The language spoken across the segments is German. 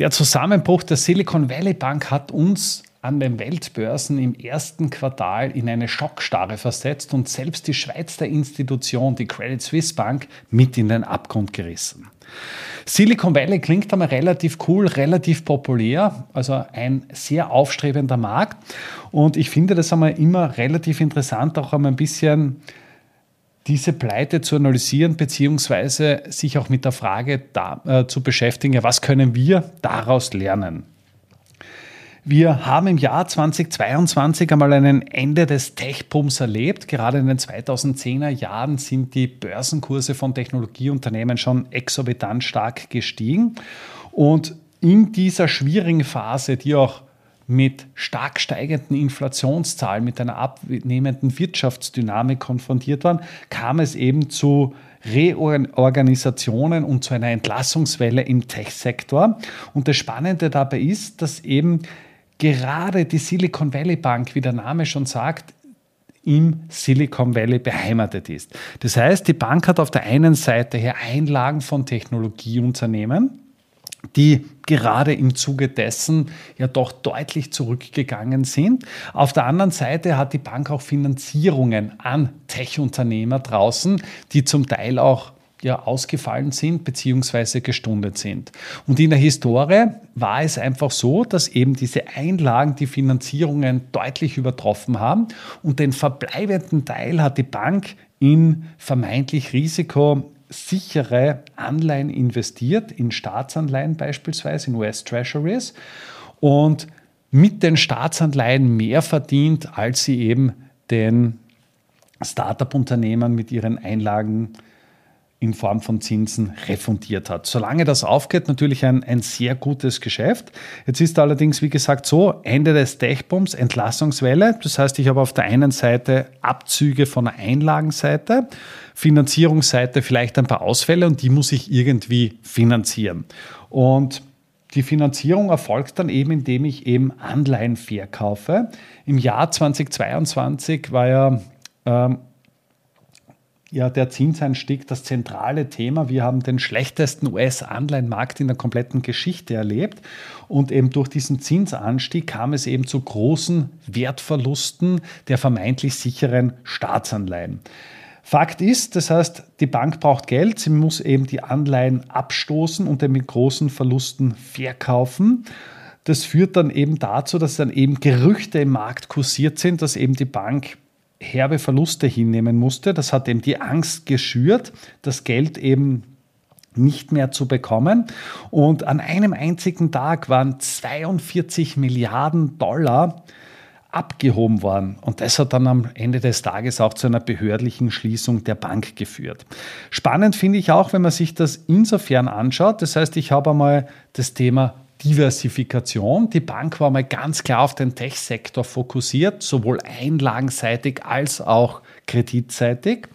Der Zusammenbruch der Silicon Valley Bank hat uns an den Weltbörsen im ersten Quartal in eine Schockstarre versetzt und selbst die Schweizer Institution, die Credit Suisse Bank, mit in den Abgrund gerissen. Silicon Valley klingt einmal relativ cool, relativ populär, also ein sehr aufstrebender Markt. Und ich finde das einmal immer relativ interessant, auch einmal ein bisschen diese Pleite zu analysieren, beziehungsweise sich auch mit der Frage da, äh, zu beschäftigen, ja, was können wir daraus lernen? Wir haben im Jahr 2022 einmal ein Ende des Tech-Booms erlebt. Gerade in den 2010er Jahren sind die Börsenkurse von Technologieunternehmen schon exorbitant stark gestiegen. Und in dieser schwierigen Phase, die auch mit stark steigenden Inflationszahlen, mit einer abnehmenden Wirtschaftsdynamik konfrontiert waren, kam es eben zu Reorganisationen und zu einer Entlassungswelle im Tech-Sektor. Und das Spannende dabei ist, dass eben gerade die Silicon Valley Bank, wie der Name schon sagt, im Silicon Valley beheimatet ist. Das heißt, die Bank hat auf der einen Seite hier Einlagen von Technologieunternehmen, die gerade im Zuge dessen ja doch deutlich zurückgegangen sind. Auf der anderen Seite hat die Bank auch Finanzierungen an Tech-Unternehmer draußen, die zum Teil auch ja, ausgefallen sind bzw. gestundet sind. Und in der Historie war es einfach so, dass eben diese Einlagen die Finanzierungen deutlich übertroffen haben und den verbleibenden Teil hat die Bank in vermeintlich risikosichere Anleihen investiert, in Staatsanleihen beispielsweise, in US Treasuries und mit den Staatsanleihen mehr verdient, als sie eben den Startup-Unternehmern mit ihren Einlagen in Form von Zinsen refundiert hat. Solange das aufgeht, natürlich ein, ein sehr gutes Geschäft. Jetzt ist allerdings, wie gesagt, so, Ende des Tech-Booms, Entlassungswelle. Das heißt, ich habe auf der einen Seite Abzüge von der Einlagenseite, Finanzierungsseite vielleicht ein paar Ausfälle und die muss ich irgendwie finanzieren. Und die Finanzierung erfolgt dann eben, indem ich eben Anleihen verkaufe. Im Jahr 2022 war ja ähm, ja der Zinsanstieg das zentrale Thema. Wir haben den schlechtesten US-Anleihenmarkt in der kompletten Geschichte erlebt und eben durch diesen Zinsanstieg kam es eben zu großen Wertverlusten der vermeintlich sicheren Staatsanleihen. Fakt ist, das heißt, die Bank braucht Geld, sie muss eben die Anleihen abstoßen und dann mit großen Verlusten verkaufen. Das führt dann eben dazu, dass dann eben Gerüchte im Markt kursiert sind, dass eben die Bank herbe Verluste hinnehmen musste. Das hat eben die Angst geschürt, das Geld eben nicht mehr zu bekommen. Und an einem einzigen Tag waren 42 Milliarden Dollar abgehoben worden. Und das hat dann am Ende des Tages auch zu einer behördlichen Schließung der Bank geführt. Spannend finde ich auch, wenn man sich das insofern anschaut. Das heißt, ich habe einmal das Thema Diversifikation. Die Bank war mal ganz klar auf den Tech-Sektor fokussiert, sowohl einlagenseitig als auch kreditseitig.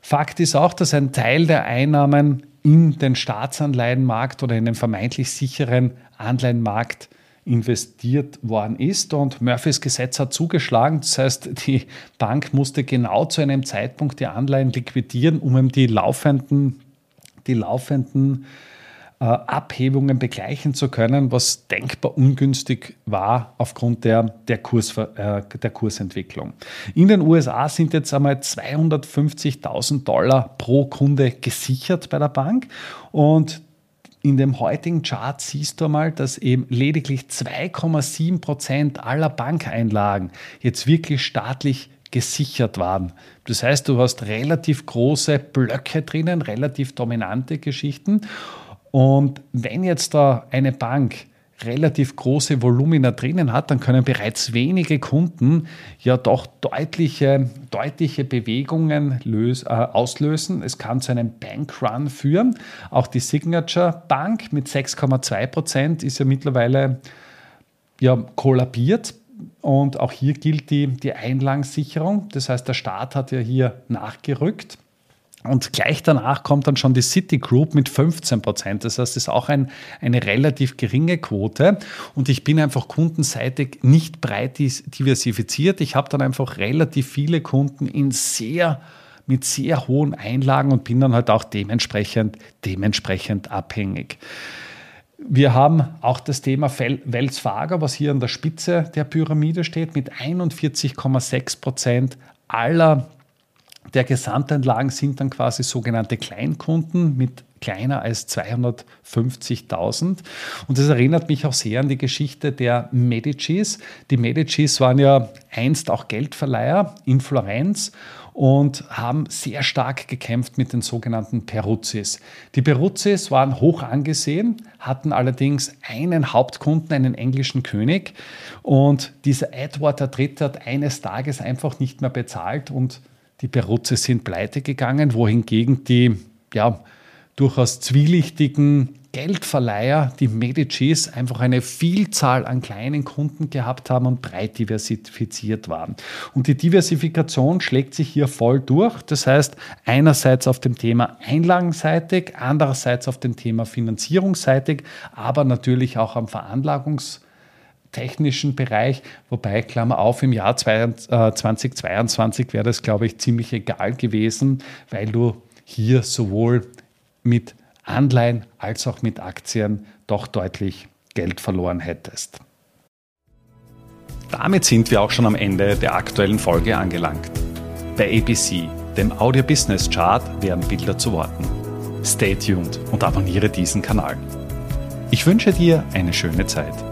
Fakt ist auch, dass ein Teil der Einnahmen in den Staatsanleihenmarkt oder in den vermeintlich sicheren Anleihenmarkt investiert worden ist. Und Murphys Gesetz hat zugeschlagen. Das heißt, die Bank musste genau zu einem Zeitpunkt die Anleihen liquidieren, um die laufenden, die laufenden äh, Abhebungen begleichen zu können, was denkbar ungünstig war aufgrund der, der, Kurs, äh, der Kursentwicklung. In den USA sind jetzt einmal 250.000 Dollar pro Kunde gesichert bei der Bank und in dem heutigen Chart siehst du mal, dass eben lediglich 2,7 Prozent aller Bankeinlagen jetzt wirklich staatlich gesichert waren. Das heißt, du hast relativ große Blöcke drinnen, relativ dominante Geschichten. Und wenn jetzt da eine Bank relativ große Volumina drinnen hat, dann können bereits wenige Kunden ja doch deutliche, deutliche Bewegungen lös, äh, auslösen. Es kann zu einem Bankrun führen. Auch die Signature Bank mit 6,2 Prozent ist ja mittlerweile ja, kollabiert. Und auch hier gilt die, die Einlagensicherung. Das heißt, der Staat hat ja hier nachgerückt. Und gleich danach kommt dann schon die Citigroup mit 15 Prozent. Das heißt, es ist auch ein, eine relativ geringe Quote. Und ich bin einfach kundenseitig nicht breit diversifiziert. Ich habe dann einfach relativ viele Kunden in sehr mit sehr hohen Einlagen und bin dann halt auch dementsprechend, dementsprechend abhängig. Wir haben auch das Thema Wells Fargo, was hier an der Spitze der Pyramide steht, mit 41,6 Prozent aller der Gesamtanlagen sind dann quasi sogenannte Kleinkunden mit kleiner als 250.000. Und das erinnert mich auch sehr an die Geschichte der Medicis. Die Medicis waren ja einst auch Geldverleiher in Florenz und haben sehr stark gekämpft mit den sogenannten Peruzzis. Die Peruzzis waren hoch angesehen, hatten allerdings einen Hauptkunden, einen englischen König. Und dieser Edward III. hat eines Tages einfach nicht mehr bezahlt und die Peruzzi sind pleite gegangen, wohingegen die ja, durchaus zwielichtigen Geldverleiher, die Medicis, einfach eine Vielzahl an kleinen Kunden gehabt haben und breit diversifiziert waren. Und die Diversifikation schlägt sich hier voll durch. Das heißt, einerseits auf dem Thema einlagenseitig, andererseits auf dem Thema finanzierungsseitig, aber natürlich auch am Veranlagungs- technischen Bereich, wobei, Klammer auf, im Jahr 2022 äh, wäre das, glaube ich, ziemlich egal gewesen, weil du hier sowohl mit Anleihen als auch mit Aktien doch deutlich Geld verloren hättest. Damit sind wir auch schon am Ende der aktuellen Folge angelangt. Bei ABC, dem Audio Business Chart, werden Bilder zu Worten. Stay tuned und abonniere diesen Kanal. Ich wünsche dir eine schöne Zeit.